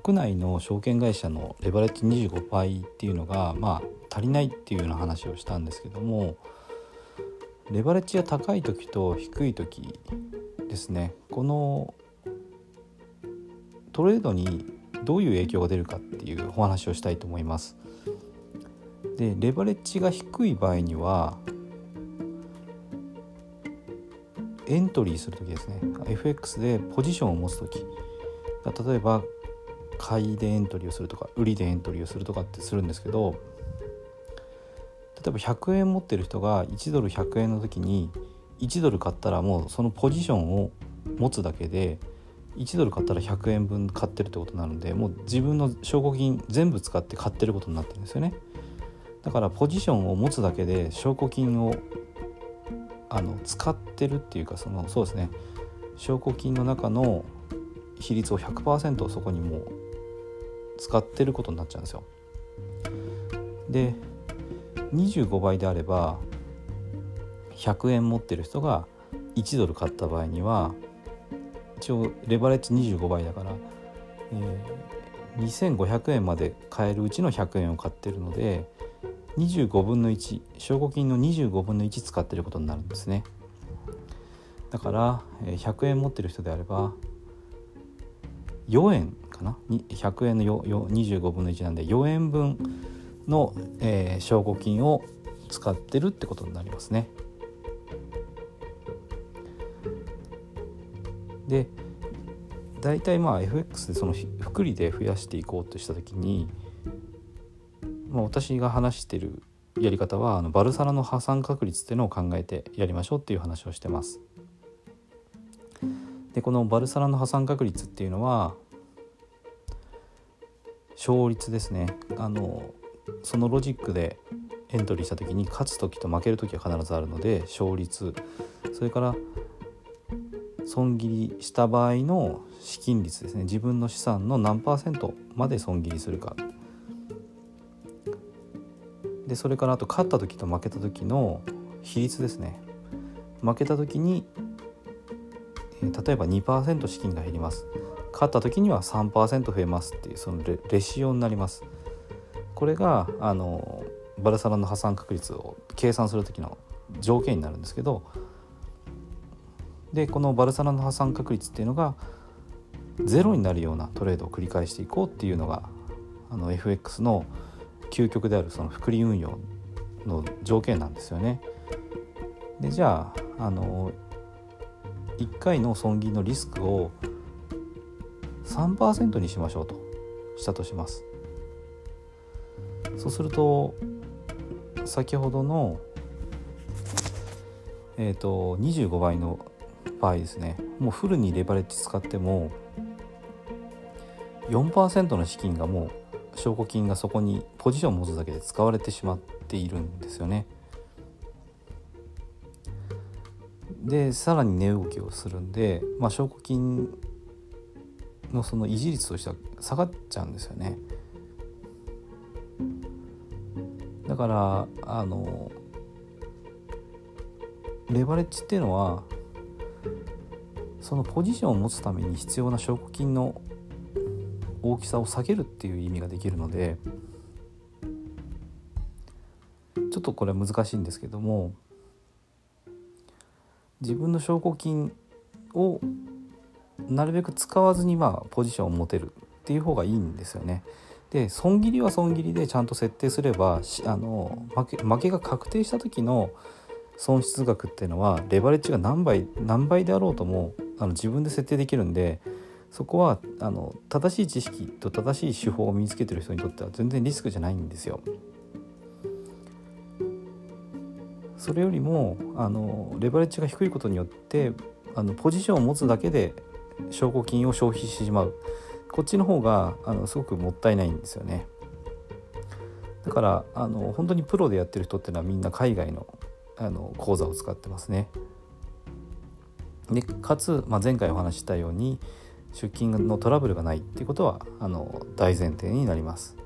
国内の証券会社のレバレッジ25倍っていうのがまあ足りないっていうような話をしたんですけどもレバレッジが高い時と低い時ですね。このトレードにどういう影響が出るかっていうお話をしたいと思います。でレバレッジが低い場合にはエントリーする時ですね。FX でポジションを持つ時。例えば買いでエントリーをするとか売りでエントリーをするとかってするんですけど例えば100円持ってる人が1ドル100円の時に1ドル買ったらもうそのポジションを持つだけで1ドル買ったら100円分買ってるってことなるんでもう自分の証拠金全部使って買ってることになってるんですよね。だからポジションを持つだけで証拠金をあの使ってるっていうかそのそうですね。証拠金の中の比率を100%そこにもう使ってることになっちゃうんですよ。で25倍であれば100円持ってる人が1ドル買った場合には一応レバレッジ25倍だから、えー、2500円まで買えるうちの100円を買ってるので25分の1証拠金の25分の1使ってることになるんですねだから100円持ってる人であれば4円かな？100円の25分の1なんで4円分の、えー、証拠金を使ってるってことになりますね。で大体まあ FX でその複利で増やしていこうとした時に、まあ、私が話してるやり方はあのバルサラの破産確率っていうのを考えてやりましょうっていう話をしてます。でこのバルサラの破産確率っていうのは勝率ですね。あのそのロジックでエントリーした時に勝つ時と負ける時は必ずあるので勝率。それから損切りした場合の資金率ですね。自分の資産の何パーセントまで損切りするか。でそれからあと勝った時と負けた時の比率ですね。負けた時に例えば2%資金が減ります勝った時には3%増えますっていうそのレシオになりますこれがあのバルサラの破産確率を計算する時の条件になるんですけどでこのバルサラの破産確率っていうのがゼロになるようなトレードを繰り返していこうっていうのがあの FX の究極であるその複利運用の条件なんですよね。でじゃああの1回の損切りのリスクを3%にしましょうとしたとします。そうすると先ほどの、えーと、25倍の場合ですねもうフルにレバレッジ使っても4%の資金がもう証拠金がそこにポジションを持つだけで使われてしまっているんですよね。でさらに値動きをするんで、まあ、証拠金のその維持率としては下がっちゃうんですよね。だからあのレバレッジっていうのはそのポジションを持つために必要な証拠金の大きさを下げるっていう意味ができるのでちょっとこれは難しいんですけども自分の証拠金をなるべく使わずにまあポジションを持てるっていう方がいいんですよね。で損切りは損切りでちゃんと設定すればあの負け負けが確定した時の損失額っていうのはレバレッジが何倍何倍であろうともあの自分で設定できるんでそこはあの正しい知識と正しい手法を身につけてる人にとっては全然リスクじゃないんですよ。それよりもあのレバレッジが低いことによってあのポジションを持つだけで証拠金を消費してしまう。こっちの方があのすごくもったいないんですよね。だからあの本当にプロでやってる人っていうのはみんな海外のあの講座を使ってますね。でかつ、まあ、前回お話ししたように出勤のトラブルがないっていうことはあの大前提になります。